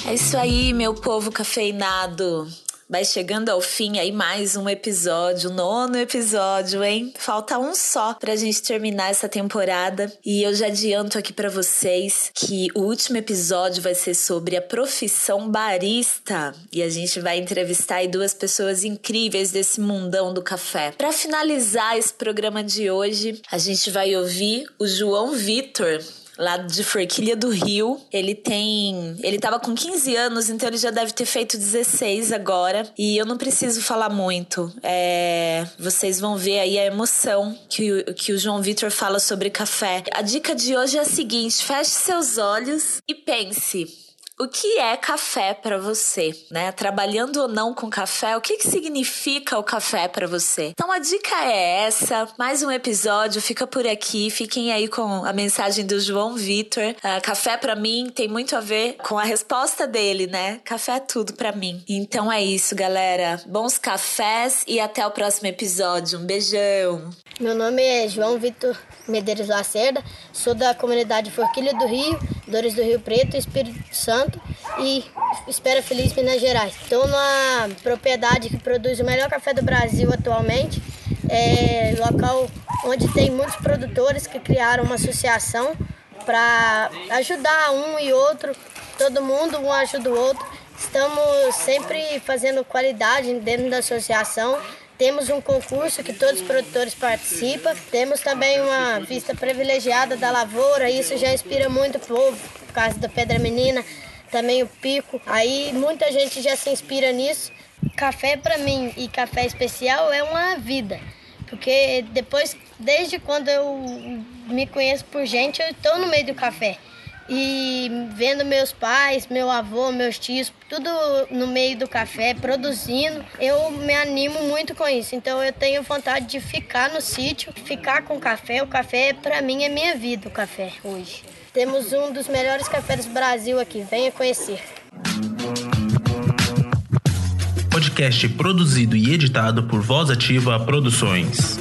É isso aí, meu povo cafeinado. Vai chegando ao fim aí mais um episódio, nono episódio, hein? Falta um só pra gente terminar essa temporada. E eu já adianto aqui para vocês que o último episódio vai ser sobre a profissão barista. E a gente vai entrevistar aí duas pessoas incríveis desse mundão do café. Para finalizar esse programa de hoje, a gente vai ouvir o João Vitor lá de Forquilha do Rio. Ele tem. Ele tava com 15 anos, então ele já deve ter feito 16 agora. E eu não preciso falar muito. É, vocês vão ver aí a emoção que, que o João Vitor fala sobre café. A dica de hoje é a seguinte: feche seus olhos e pense. O que é café para você, né? Trabalhando ou não com café, o que, que significa o café para você? Então a dica é essa. Mais um episódio fica por aqui. Fiquem aí com a mensagem do João Vitor. Uh, café para mim tem muito a ver com a resposta dele, né? Café é tudo para mim. Então é isso, galera. Bons cafés e até o próximo episódio. Um beijão. Meu nome é João Vitor Medeiros Lacerda. Sou da comunidade Forquilha do Rio, Dores do Rio Preto, Espírito Santo e Espera Feliz Minas Gerais. Estou numa propriedade que produz o melhor café do Brasil atualmente. É local onde tem muitos produtores que criaram uma associação para ajudar um e outro, todo mundo um ajuda o outro. Estamos sempre fazendo qualidade dentro da associação. Temos um concurso que todos os produtores participam. Temos também uma vista privilegiada da lavoura. Isso já inspira muito o povo, por causa da Pedra Menina também o pico. Aí muita gente já se inspira nisso. Café para mim e café especial é uma vida. Porque depois, desde quando eu me conheço por gente, eu estou no meio do café. E vendo meus pais, meu avô, meus tios, tudo no meio do café, produzindo, eu me animo muito com isso. Então eu tenho vontade de ficar no sítio, ficar com café. O café, para mim, é minha vida, o café hoje. Temos um dos melhores cafés do Brasil aqui. Venha conhecer. Podcast produzido e editado por Voz Ativa Produções.